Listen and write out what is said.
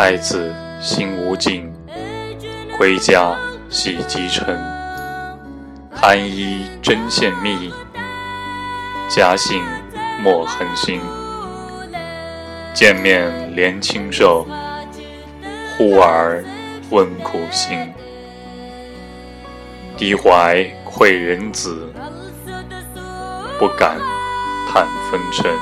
爱子心无尽，归家。喜积尘。寒衣针线密，家信莫横行。见面怜清瘦，呼儿问苦心。低怀愧人子，不敢叹风尘。